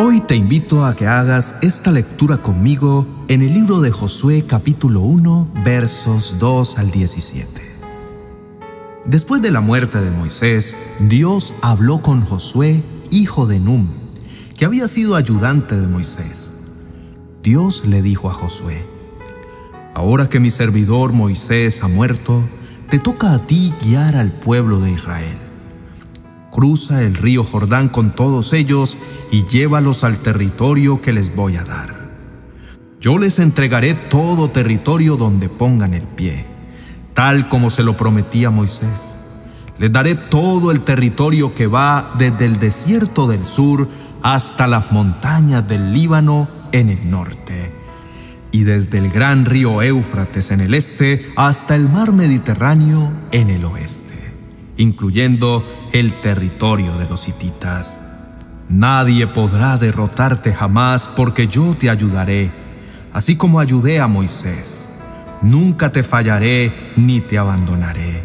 Hoy te invito a que hagas esta lectura conmigo en el libro de Josué capítulo 1 versos 2 al 17. Después de la muerte de Moisés, Dios habló con Josué, hijo de Num, que había sido ayudante de Moisés. Dios le dijo a Josué, Ahora que mi servidor Moisés ha muerto, te toca a ti guiar al pueblo de Israel. Cruza el río Jordán con todos ellos y llévalos al territorio que les voy a dar. Yo les entregaré todo territorio donde pongan el pie, tal como se lo prometí a Moisés. Les daré todo el territorio que va desde el desierto del sur hasta las montañas del Líbano en el norte y desde el gran río Éufrates en el este hasta el mar Mediterráneo en el oeste, incluyendo el territorio de los hititas. Nadie podrá derrotarte jamás porque yo te ayudaré, así como ayudé a Moisés. Nunca te fallaré ni te abandonaré.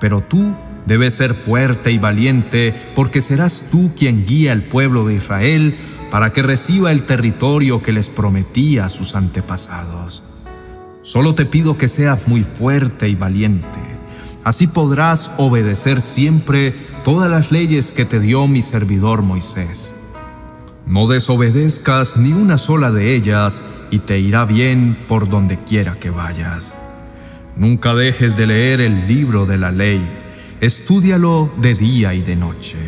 Pero tú debes ser fuerte y valiente porque serás tú quien guía al pueblo de Israel para que reciba el territorio que les prometí a sus antepasados. Solo te pido que seas muy fuerte y valiente. Así podrás obedecer siempre todas las leyes que te dio mi servidor Moisés. No desobedezcas ni una sola de ellas y te irá bien por donde quiera que vayas. Nunca dejes de leer el libro de la ley. Estúdialo de día y de noche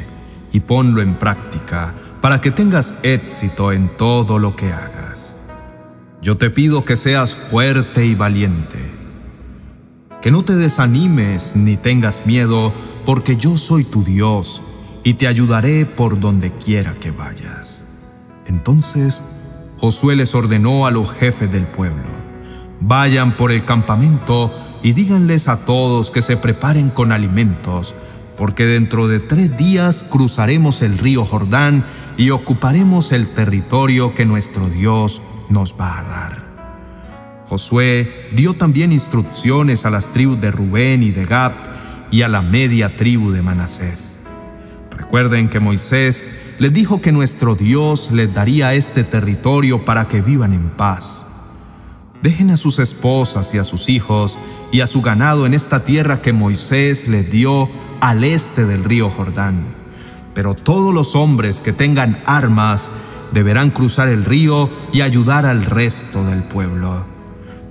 y ponlo en práctica para que tengas éxito en todo lo que hagas. Yo te pido que seas fuerte y valiente, que no te desanimes ni tengas miedo, porque yo soy tu Dios y te ayudaré por donde quiera que vayas. Entonces Josué les ordenó a los jefes del pueblo, vayan por el campamento y díganles a todos que se preparen con alimentos, porque dentro de tres días cruzaremos el río Jordán y ocuparemos el territorio que nuestro Dios nos va a dar. Josué dio también instrucciones a las tribus de Rubén y de Gad y a la media tribu de Manasés. Recuerden que Moisés les dijo que nuestro Dios les daría este territorio para que vivan en paz. Dejen a sus esposas y a sus hijos y a su ganado en esta tierra que Moisés les dio al este del río Jordán. Pero todos los hombres que tengan armas deberán cruzar el río y ayudar al resto del pueblo.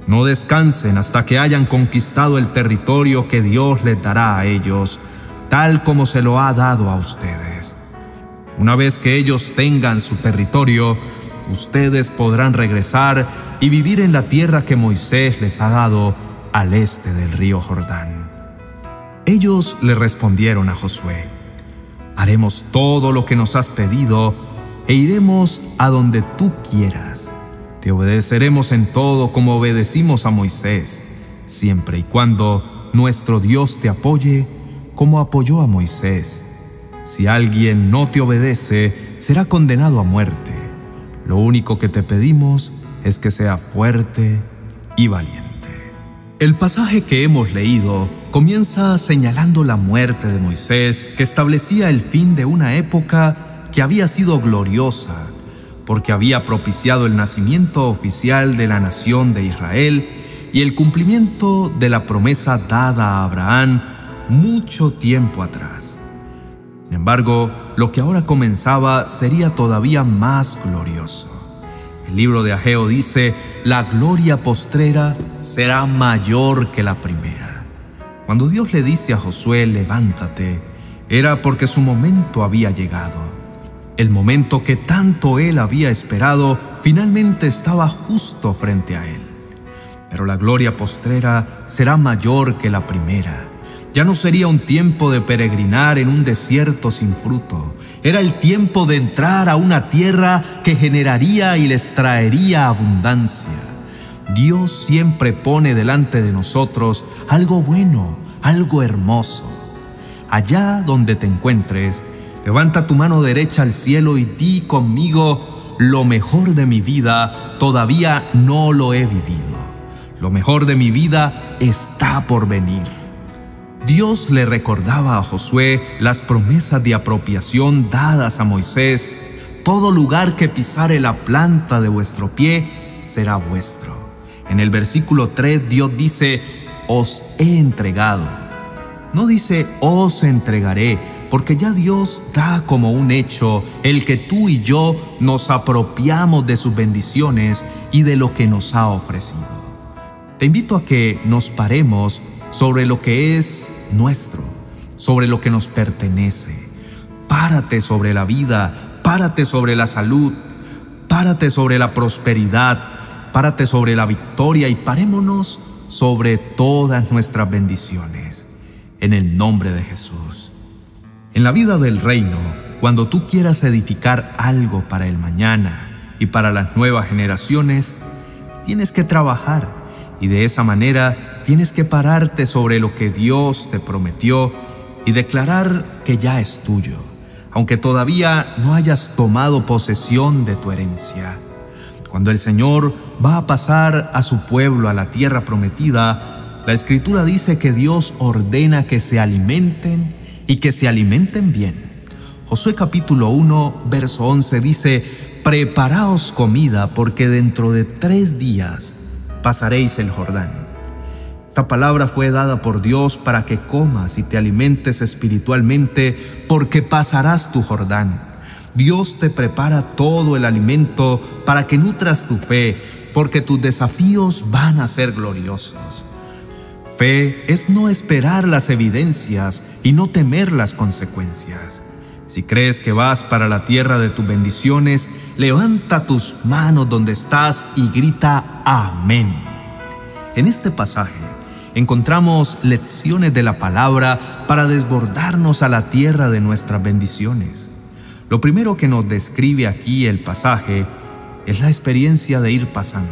No descansen hasta que hayan conquistado el territorio que Dios les dará a ellos, tal como se lo ha dado a ustedes. Una vez que ellos tengan su territorio, ustedes podrán regresar y vivir en la tierra que Moisés les ha dado al este del río Jordán. Ellos le respondieron a Josué, haremos todo lo que nos has pedido e iremos a donde tú quieras. Te obedeceremos en todo como obedecimos a Moisés, siempre y cuando nuestro Dios te apoye como apoyó a Moisés. Si alguien no te obedece, será condenado a muerte. Lo único que te pedimos es que sea fuerte y valiente. El pasaje que hemos leído comienza señalando la muerte de Moisés, que establecía el fin de una época que había sido gloriosa, porque había propiciado el nacimiento oficial de la nación de Israel y el cumplimiento de la promesa dada a Abraham mucho tiempo atrás. Sin embargo, lo que ahora comenzaba sería todavía más glorioso. El libro de Ageo dice, la gloria postrera será mayor que la primera. Cuando Dios le dice a Josué, levántate, era porque su momento había llegado. El momento que tanto él había esperado finalmente estaba justo frente a él. Pero la gloria postrera será mayor que la primera. Ya no sería un tiempo de peregrinar en un desierto sin fruto, era el tiempo de entrar a una tierra que generaría y les traería abundancia. Dios siempre pone delante de nosotros algo bueno, algo hermoso. Allá donde te encuentres, levanta tu mano derecha al cielo y di conmigo, lo mejor de mi vida todavía no lo he vivido. Lo mejor de mi vida está por venir. Dios le recordaba a Josué las promesas de apropiación dadas a Moisés, todo lugar que pisare la planta de vuestro pie será vuestro. En el versículo 3 Dios dice, os he entregado. No dice, os entregaré, porque ya Dios da como un hecho el que tú y yo nos apropiamos de sus bendiciones y de lo que nos ha ofrecido. Te invito a que nos paremos sobre lo que es nuestro, sobre lo que nos pertenece. Párate sobre la vida, párate sobre la salud, párate sobre la prosperidad, párate sobre la victoria y parémonos sobre todas nuestras bendiciones. En el nombre de Jesús. En la vida del reino, cuando tú quieras edificar algo para el mañana y para las nuevas generaciones, tienes que trabajar y de esa manera tienes que pararte sobre lo que Dios te prometió y declarar que ya es tuyo, aunque todavía no hayas tomado posesión de tu herencia. Cuando el Señor va a pasar a su pueblo a la tierra prometida, la Escritura dice que Dios ordena que se alimenten y que se alimenten bien. Josué capítulo 1, verso 11 dice, Preparaos comida porque dentro de tres días pasaréis el Jordán. Esta palabra fue dada por Dios para que comas y te alimentes espiritualmente porque pasarás tu Jordán. Dios te prepara todo el alimento para que nutras tu fe porque tus desafíos van a ser gloriosos. Fe es no esperar las evidencias y no temer las consecuencias. Si crees que vas para la tierra de tus bendiciones, levanta tus manos donde estás y grita amén. En este pasaje encontramos lecciones de la palabra para desbordarnos a la tierra de nuestras bendiciones. Lo primero que nos describe aquí el pasaje es la experiencia de ir pasando.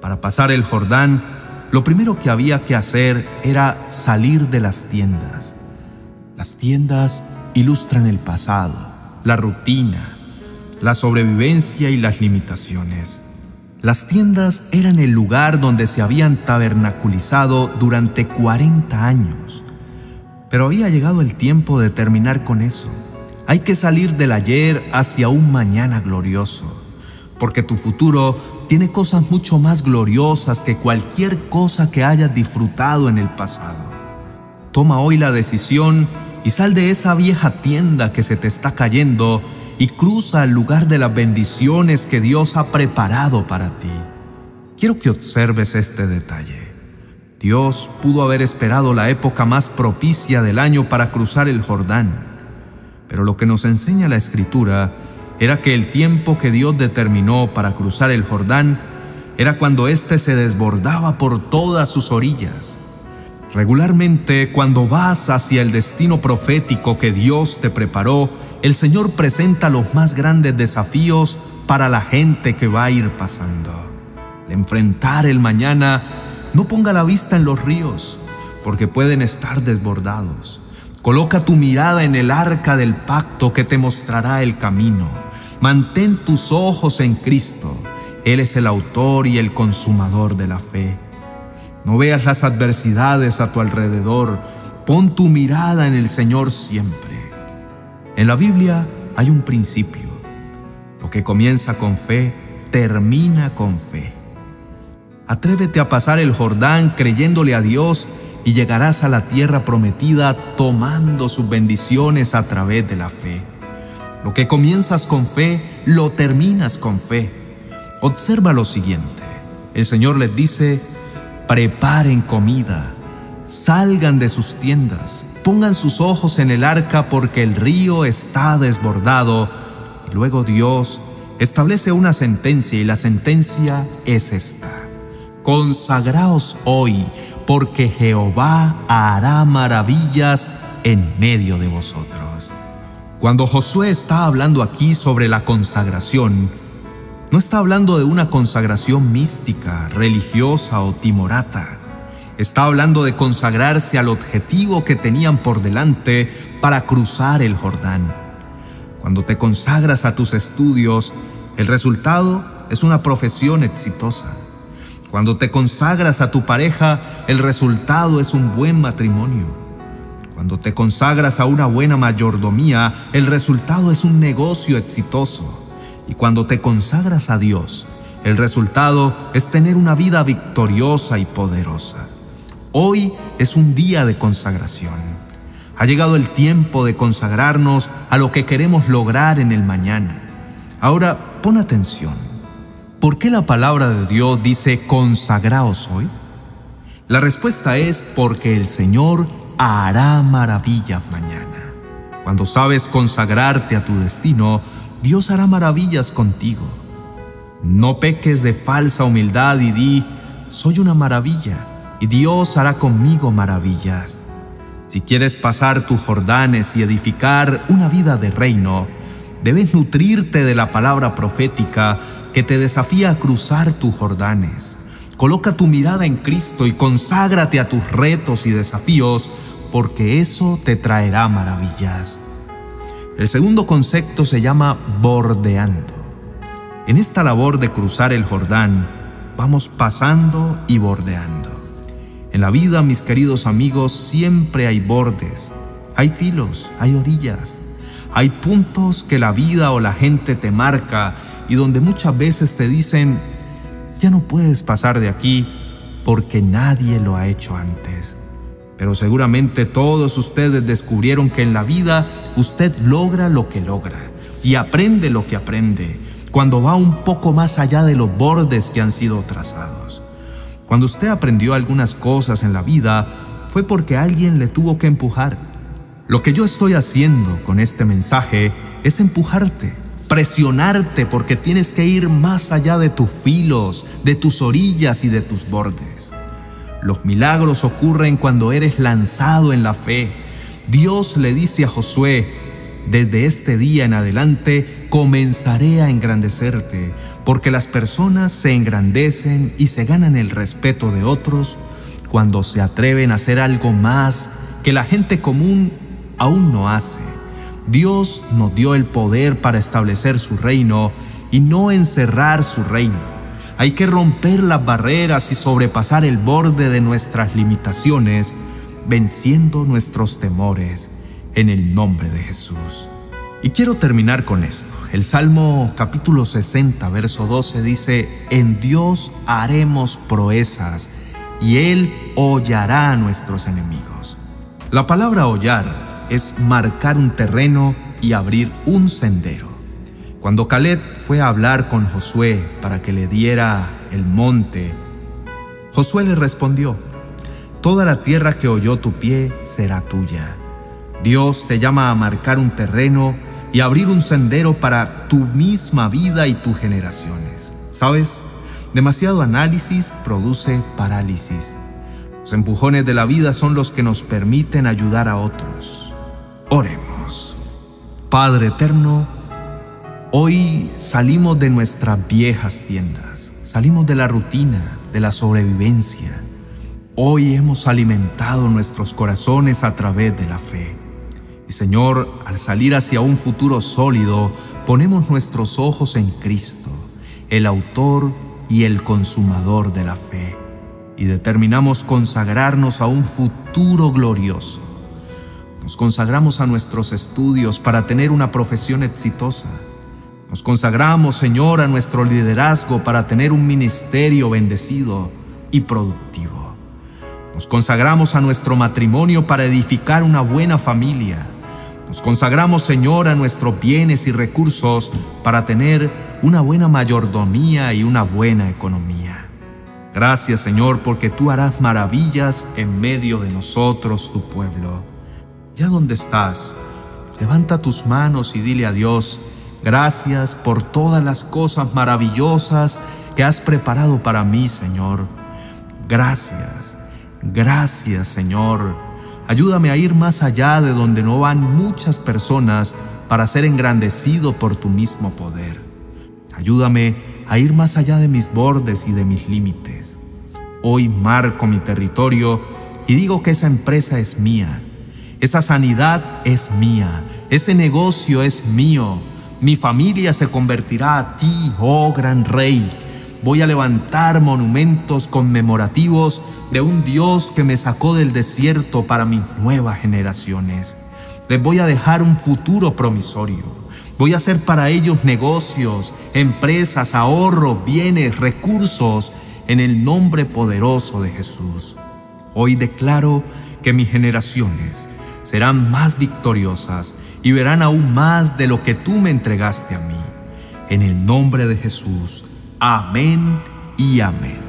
Para pasar el Jordán lo primero que había que hacer era salir de las tiendas. Las tiendas ilustran el pasado, la rutina, la sobrevivencia y las limitaciones. Las tiendas eran el lugar donde se habían tabernaculizado durante 40 años. Pero había llegado el tiempo de terminar con eso. Hay que salir del ayer hacia un mañana glorioso, porque tu futuro tiene cosas mucho más gloriosas que cualquier cosa que hayas disfrutado en el pasado. Toma hoy la decisión y sal de esa vieja tienda que se te está cayendo y cruza al lugar de las bendiciones que Dios ha preparado para ti. Quiero que observes este detalle. Dios pudo haber esperado la época más propicia del año para cruzar el Jordán, pero lo que nos enseña la Escritura era que el tiempo que Dios determinó para cruzar el Jordán era cuando éste se desbordaba por todas sus orillas. Regularmente, cuando vas hacia el destino profético que Dios te preparó, el Señor presenta los más grandes desafíos para la gente que va a ir pasando. Al enfrentar el mañana, no ponga la vista en los ríos, porque pueden estar desbordados. Coloca tu mirada en el arca del pacto que te mostrará el camino. Mantén tus ojos en Cristo. Él es el autor y el consumador de la fe. No veas las adversidades a tu alrededor. Pon tu mirada en el Señor siempre. En la Biblia hay un principio. Lo que comienza con fe, termina con fe. Atrévete a pasar el Jordán creyéndole a Dios y llegarás a la tierra prometida tomando sus bendiciones a través de la fe. Lo que comienzas con fe, lo terminas con fe. Observa lo siguiente. El Señor les dice, preparen comida, salgan de sus tiendas, pongan sus ojos en el arca porque el río está desbordado. Y luego Dios establece una sentencia y la sentencia es esta. Consagraos hoy porque Jehová hará maravillas en medio de vosotros. Cuando Josué está hablando aquí sobre la consagración, no está hablando de una consagración mística, religiosa o timorata. Está hablando de consagrarse al objetivo que tenían por delante para cruzar el Jordán. Cuando te consagras a tus estudios, el resultado es una profesión exitosa. Cuando te consagras a tu pareja, el resultado es un buen matrimonio. Cuando te consagras a una buena mayordomía, el resultado es un negocio exitoso. Y cuando te consagras a Dios, el resultado es tener una vida victoriosa y poderosa. Hoy es un día de consagración. Ha llegado el tiempo de consagrarnos a lo que queremos lograr en el mañana. Ahora pon atención. ¿Por qué la palabra de Dios dice consagraos hoy? La respuesta es porque el Señor hará maravillas mañana. Cuando sabes consagrarte a tu destino, Dios hará maravillas contigo. No peques de falsa humildad y di, soy una maravilla, y Dios hará conmigo maravillas. Si quieres pasar tus Jordanes y edificar una vida de reino, debes nutrirte de la palabra profética que te desafía a cruzar tus Jordanes. Coloca tu mirada en Cristo y conságrate a tus retos y desafíos, porque eso te traerá maravillas. El segundo concepto se llama bordeando. En esta labor de cruzar el Jordán, vamos pasando y bordeando. En la vida, mis queridos amigos, siempre hay bordes, hay filos, hay orillas, hay puntos que la vida o la gente te marca y donde muchas veces te dicen, ya no puedes pasar de aquí porque nadie lo ha hecho antes. Pero seguramente todos ustedes descubrieron que en la vida usted logra lo que logra y aprende lo que aprende cuando va un poco más allá de los bordes que han sido trazados. Cuando usted aprendió algunas cosas en la vida fue porque alguien le tuvo que empujar. Lo que yo estoy haciendo con este mensaje es empujarte, presionarte porque tienes que ir más allá de tus filos, de tus orillas y de tus bordes. Los milagros ocurren cuando eres lanzado en la fe. Dios le dice a Josué, desde este día en adelante comenzaré a engrandecerte, porque las personas se engrandecen y se ganan el respeto de otros cuando se atreven a hacer algo más que la gente común aún no hace. Dios nos dio el poder para establecer su reino y no encerrar su reino. Hay que romper las barreras y sobrepasar el borde de nuestras limitaciones, venciendo nuestros temores en el nombre de Jesús. Y quiero terminar con esto. El Salmo capítulo 60, verso 12 dice, En Dios haremos proezas y Él hollará a nuestros enemigos. La palabra hollar es marcar un terreno y abrir un sendero. Cuando Caleb fue a hablar con Josué para que le diera el monte, Josué le respondió, Toda la tierra que oyó tu pie será tuya. Dios te llama a marcar un terreno y abrir un sendero para tu misma vida y tus generaciones. ¿Sabes? Demasiado análisis produce parálisis. Los empujones de la vida son los que nos permiten ayudar a otros. Oremos. Padre eterno, Hoy salimos de nuestras viejas tiendas, salimos de la rutina, de la sobrevivencia. Hoy hemos alimentado nuestros corazones a través de la fe. Y Señor, al salir hacia un futuro sólido, ponemos nuestros ojos en Cristo, el autor y el consumador de la fe, y determinamos consagrarnos a un futuro glorioso. Nos consagramos a nuestros estudios para tener una profesión exitosa nos consagramos, Señor, a nuestro liderazgo para tener un ministerio bendecido y productivo. Nos consagramos a nuestro matrimonio para edificar una buena familia. Nos consagramos, Señor, a nuestros bienes y recursos para tener una buena mayordomía y una buena economía. Gracias, Señor, porque tú harás maravillas en medio de nosotros, tu pueblo. Ya donde estás, levanta tus manos y dile a Dios, Gracias por todas las cosas maravillosas que has preparado para mí, Señor. Gracias, gracias, Señor. Ayúdame a ir más allá de donde no van muchas personas para ser engrandecido por tu mismo poder. Ayúdame a ir más allá de mis bordes y de mis límites. Hoy marco mi territorio y digo que esa empresa es mía, esa sanidad es mía, ese negocio es mío mi familia se convertirá a ti, oh gran rey. Voy a levantar monumentos conmemorativos de un Dios que me sacó del desierto para mis nuevas generaciones. Les voy a dejar un futuro promisorio. Voy a hacer para ellos negocios, empresas, ahorros, bienes, recursos, en el nombre poderoso de Jesús. Hoy declaro que mis generaciones serán más victoriosas y verán aún más de lo que tú me entregaste a mí. En el nombre de Jesús. Amén y amén.